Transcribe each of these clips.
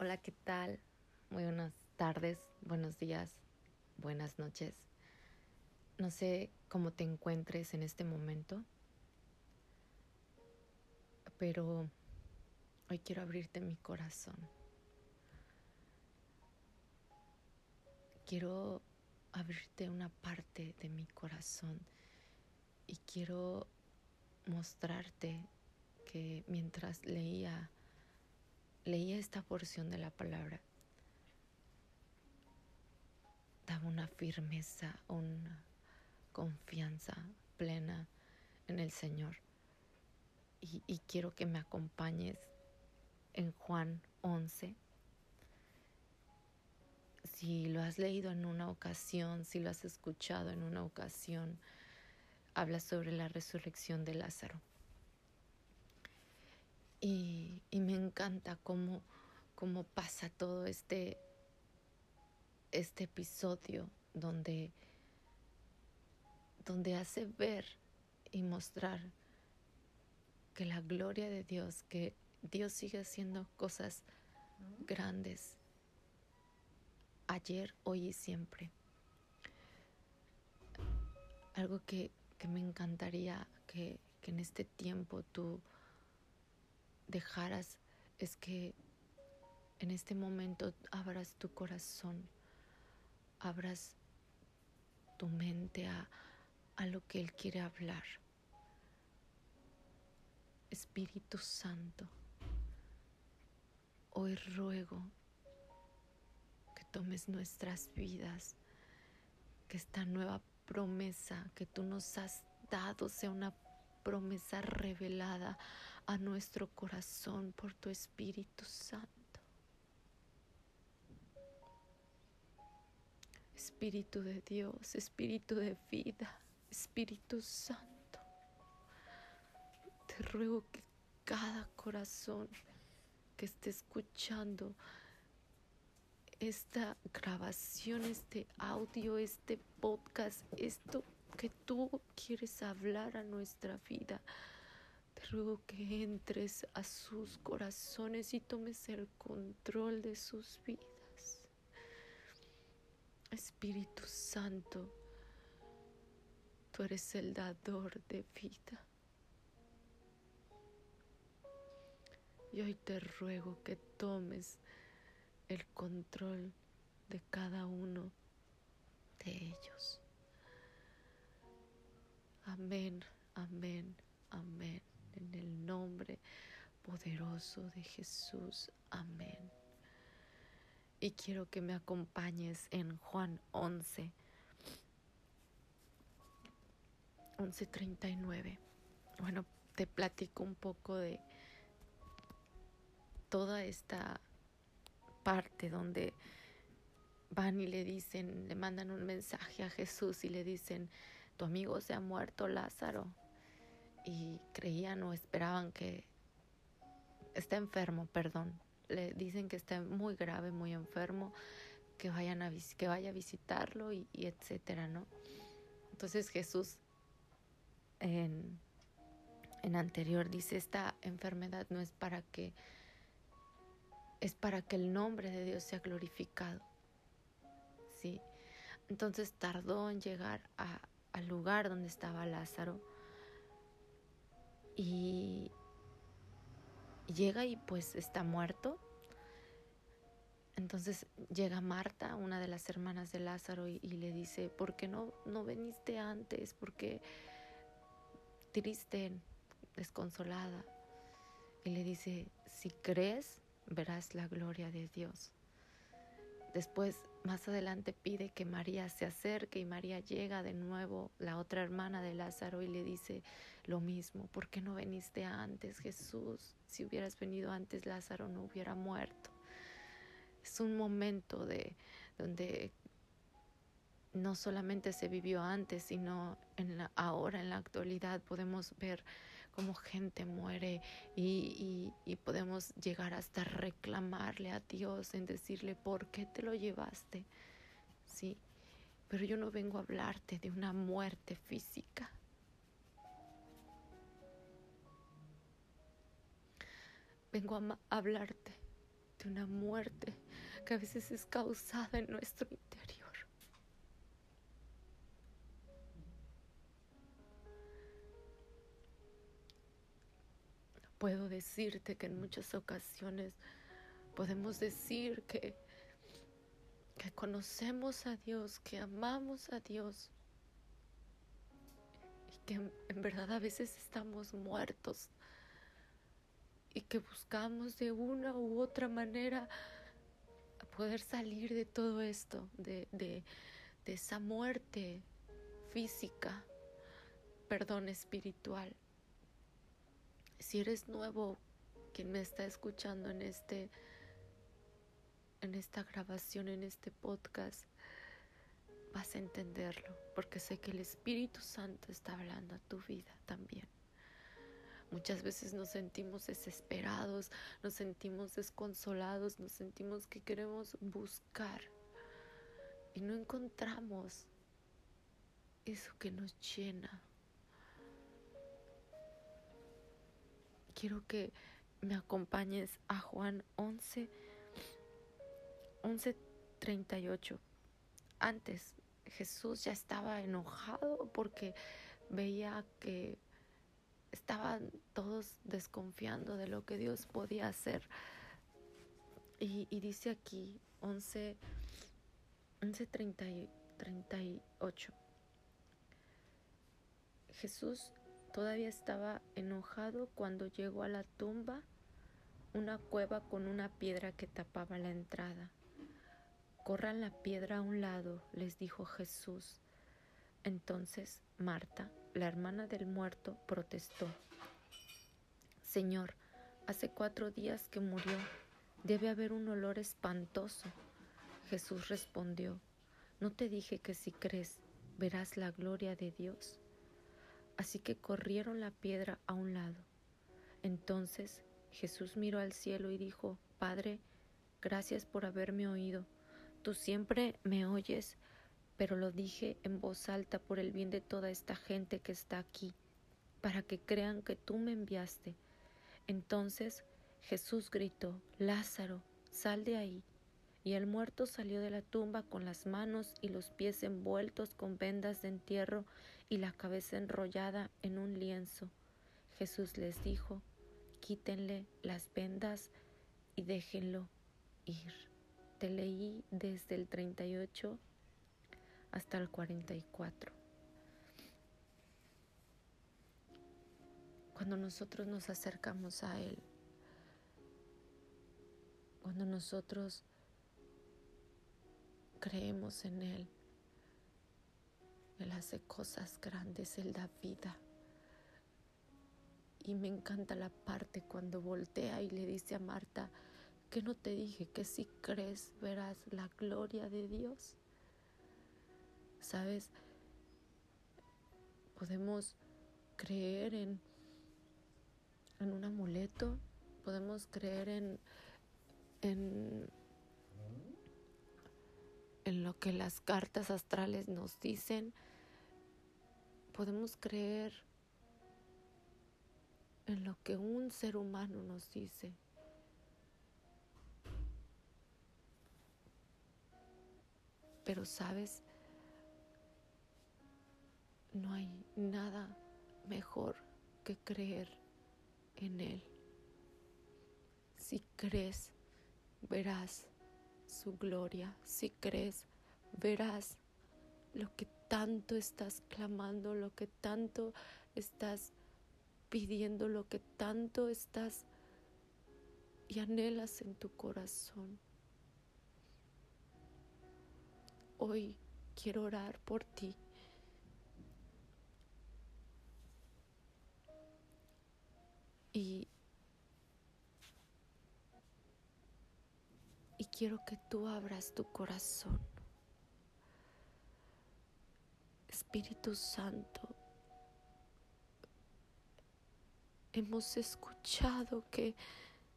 Hola, ¿qué tal? Muy buenas tardes, buenos días, buenas noches. No sé cómo te encuentres en este momento, pero hoy quiero abrirte mi corazón. Quiero abrirte una parte de mi corazón y quiero mostrarte que mientras leía leía esta porción de la palabra, daba una firmeza, una confianza plena en el Señor. Y, y, quiero que me acompañes en Juan 11. Si lo has leído en una ocasión, si lo has escuchado en una ocasión, habla sobre la resurrección de Lázaro. Y, me encanta cómo, cómo pasa todo este, este episodio donde, donde hace ver y mostrar que la gloria de Dios, que Dios sigue haciendo cosas grandes ayer, hoy y siempre. Algo que, que me encantaría que, que en este tiempo tú dejaras es que en este momento abras tu corazón, abras tu mente a, a lo que Él quiere hablar. Espíritu Santo, hoy ruego que tomes nuestras vidas, que esta nueva promesa que tú nos has dado sea una promesa revelada a nuestro corazón por tu Espíritu Santo. Espíritu de Dios, Espíritu de vida, Espíritu Santo. Te ruego que cada corazón que esté escuchando esta grabación, este audio, este podcast, esto que tú quieres hablar a nuestra vida. Te ruego que entres a sus corazones y tomes el control de sus vidas. Espíritu Santo, tú eres el dador de vida. Y hoy te ruego que tomes el control de cada uno de ellos. Amén, amén, amén. En el nombre poderoso de Jesús. Amén. Y quiero que me acompañes en Juan 11. 11.39. Bueno, te platico un poco de toda esta parte donde van y le dicen, le mandan un mensaje a Jesús y le dicen, tu amigo se ha muerto Lázaro. Y creían o esperaban que está enfermo, perdón. Le dicen que está muy grave, muy enfermo, que vayan a que vaya a visitarlo y, y etcétera, ¿no? Entonces Jesús en, en anterior dice esta enfermedad no es para que es para que el nombre de Dios sea glorificado. ¿Sí? Entonces tardó en llegar a, al lugar donde estaba Lázaro y llega y pues está muerto. Entonces llega Marta, una de las hermanas de Lázaro, y, le dice, ¿por qué no, no veniste antes? Porque triste, desconsolada. Y le dice, si crees, verás la gloria de Dios. Después, más adelante, pide que María se acerque y María llega de nuevo, la otra hermana de Lázaro, y le dice lo mismo, ¿por qué no veniste antes, Jesús? Si hubieras venido antes, Lázaro no hubiera muerto. Es un momento de donde no solamente se vivió antes, sino en la, ahora, en la actualidad, podemos ver cómo gente muere y, y, podemos llegar hasta reclamarle a Dios en decirle, ¿por qué te lo llevaste? Sí, pero yo no vengo a hablarte de una muerte física. Vengo a hablarte de una muerte que a veces es causada en nuestro interior. Puedo decirte que en muchas ocasiones podemos decir que, conocemos a Dios, que amamos a Dios y que en verdad a veces estamos muertos y que buscamos de una u otra manera poder salir de todo esto, de, de, de esa muerte física, perdón, espiritual. Si eres nuevo, quien me está escuchando en este en esta grabación, en este podcast, vas a entenderlo, porque sé que el Espíritu Santo está hablando a tu vida también. Muchas veces nos sentimos desesperados, nos sentimos desconsolados, nos sentimos que queremos buscar y no encontramos eso que nos llena. Quiero que me acompañes a Juan 11, 11:38. Antes Jesús ya estaba enojado porque veía que estaban todos desconfiando de lo que Dios podía hacer. Y, dice aquí 11, 11 38. Jesús todavía estaba enojado cuando llegó a la tumba, una cueva con una piedra que tapaba la entrada. Corran la piedra a un lado, les dijo Jesús. Entonces Marta, la hermana del muerto, protestó. Señor, hace cuatro días que murió. Debe haber un olor espantoso. Jesús respondió, ¿no te dije que si crees verás la gloria de Dios? Así que corrieron la piedra a un lado. Entonces Jesús miró al cielo y dijo, Padre, gracias por haberme oído. Tú siempre me oyes pero lo dije en voz alta por el bien de toda esta gente que está aquí, para que crean que tú me enviaste. Entonces Jesús gritó, Lázaro, sal de ahí. Y el muerto salió de la tumba con las manos y los pies envueltos con vendas de entierro y la cabeza enrollada en un lienzo. Jesús les dijo, quítenle las vendas y déjenlo ir. Te leí desde el 38 hasta el 44. Cuando nosotros nos acercamos a Él, cuando nosotros creemos en Él, Él hace cosas grandes, Él da vida. Y me encanta la parte cuando voltea y le dice a Marta, que no te dije que si crees verás la gloria de Dios. ¿Sabes? Podemos creer en, en un amuleto, podemos creer en, en, en lo que las cartas astrales nos dicen, podemos creer en lo que un ser humano nos dice. Pero sabes, no hay nada mejor que creer en Él. Si crees, verás su gloria. Si crees, verás lo que tanto estás clamando, lo que tanto estás pidiendo, lo que tanto estás y anhelas en tu corazón. Hoy quiero orar por ti. Y, quiero que tú abras tu corazón. Espíritu Santo, hemos escuchado que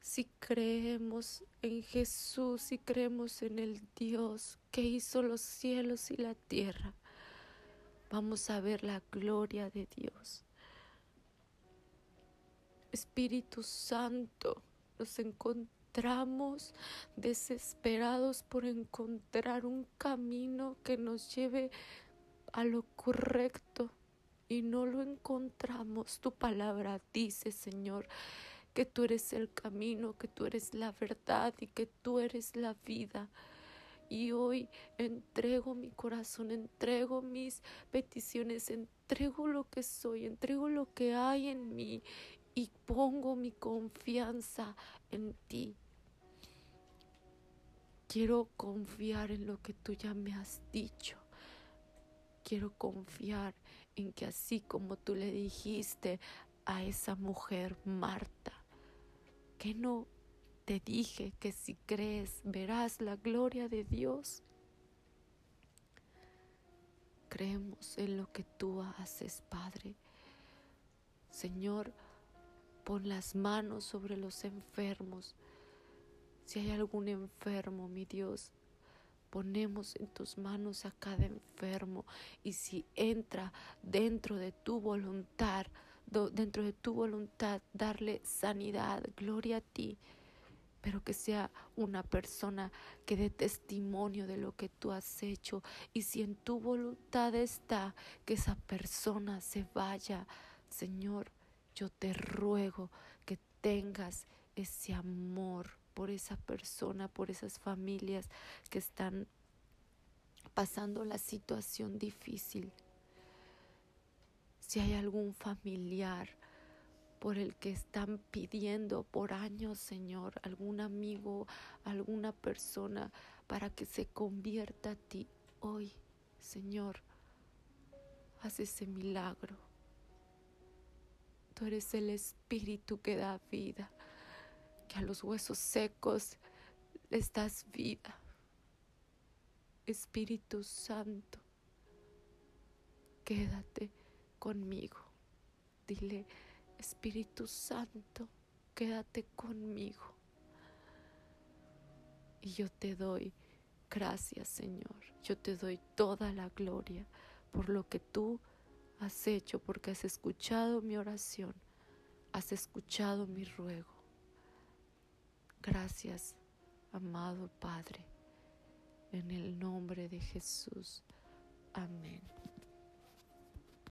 si creemos en Jesús, si creemos en el Dios que hizo los cielos y la tierra, vamos a ver la gloria de Dios. Espíritu Santo, nos encontramos encontramos desesperados por encontrar un camino que nos lleve a lo correcto y no lo encontramos. Tu palabra dice, Señor, que tú eres el camino, que tú eres la verdad y que tú eres la vida. Y hoy entrego mi corazón, entrego mis peticiones, entrego lo que soy, entrego lo que hay en mí y pongo mi confianza en ti. Quiero confiar en lo que tú ya me has dicho. Quiero confiar en que así como tú le dijiste a esa mujer Marta, que no te dije que si crees verás la gloria de Dios. Creemos en lo que tú haces, Padre. Señor, pon las manos sobre los enfermos. Si hay algún enfermo, mi Dios, ponemos en tus manos a cada enfermo. Y si entra dentro de tu voluntad, dentro de tu voluntad, darle sanidad, gloria a ti, pero que sea una persona que dé testimonio de lo que tú has hecho. Y si en tu voluntad está que esa persona se vaya, Señor, yo te ruego que tengas ese amor por esa persona, por esas familias que están pasando la situación difícil. Si hay algún familiar por el que están pidiendo por años, Señor, algún amigo, alguna persona para que se convierta a ti hoy, Señor, haz ese milagro. Tú eres el espíritu que da vida a los huesos secos les das vida. Espíritu Santo, quédate conmigo. Dile, Espíritu Santo, quédate conmigo. Y yo te doy gracias, Señor. Yo te doy toda la gloria por lo que tú has hecho, porque has escuchado mi oración, has escuchado mi ruego. Gracias, amado Padre, en el nombre de Jesús. Amén.